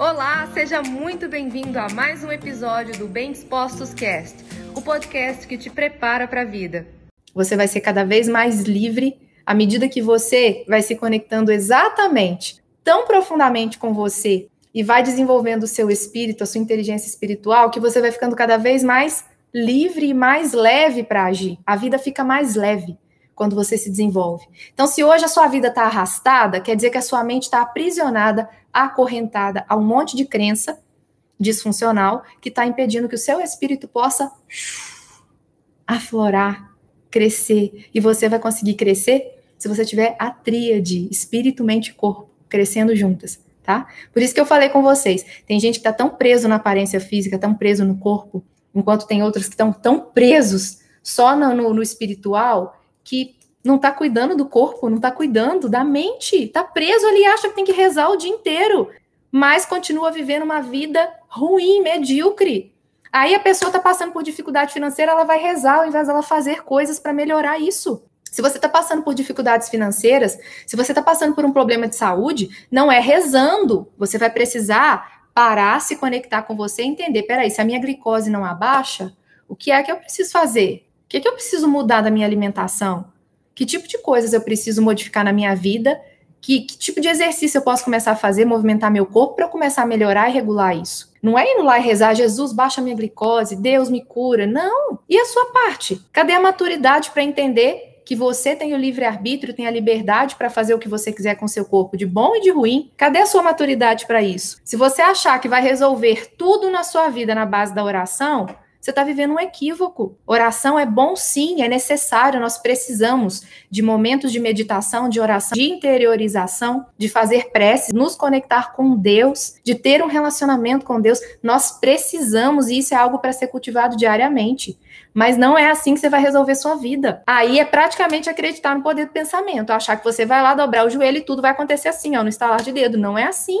Olá, seja muito bem-vindo a mais um episódio do Bem Dispostos Cast, o podcast que te prepara para a vida. Você vai ser cada vez mais livre à medida que você vai se conectando exatamente, tão profundamente com você e vai desenvolvendo o seu espírito, a sua inteligência espiritual, que você vai ficando cada vez mais livre e mais leve para agir. A vida fica mais leve quando você se desenvolve. Então, se hoje a sua vida está arrastada, quer dizer que a sua mente está aprisionada, acorrentada a um monte de crença disfuncional que está impedindo que o seu espírito possa aflorar, crescer. E você vai conseguir crescer se você tiver a tríade espírito, mente e corpo crescendo juntas. Tá? Por isso que eu falei com vocês. Tem gente que está tão preso na aparência física, tão preso no corpo, enquanto tem outros que estão tão presos só no, no, no espiritual que não está cuidando do corpo, não está cuidando da mente, está preso ali, acha que tem que rezar o dia inteiro, mas continua vivendo uma vida ruim, medíocre. Aí a pessoa está passando por dificuldade financeira, ela vai rezar ao invés dela fazer coisas para melhorar isso. Se você está passando por dificuldades financeiras, se você está passando por um problema de saúde, não é rezando. Você vai precisar parar, se conectar com você e entender: peraí, se a minha glicose não abaixa, o que é que eu preciso fazer? que, que eu preciso mudar da minha alimentação? Que tipo de coisas eu preciso modificar na minha vida? Que, que tipo de exercício eu posso começar a fazer, movimentar meu corpo para eu começar a melhorar e regular isso? Não é indo lá e rezar, Jesus, baixa minha glicose, Deus me cura. Não. E a sua parte? Cadê a maturidade para entender que você tem o livre-arbítrio, tem a liberdade para fazer o que você quiser com seu corpo, de bom e de ruim. Cadê a sua maturidade para isso? Se você achar que vai resolver tudo na sua vida na base da oração, você está vivendo um equívoco. Oração é bom sim, é necessário, nós precisamos de momentos de meditação, de oração, de interiorização, de fazer preces, nos conectar com Deus, de ter um relacionamento com Deus. Nós precisamos, e isso é algo para ser cultivado diariamente. Mas não é assim que você vai resolver sua vida. Aí é praticamente acreditar no poder do pensamento, achar que você vai lá dobrar o joelho e tudo vai acontecer assim, ó, no estalar de dedo. Não é assim.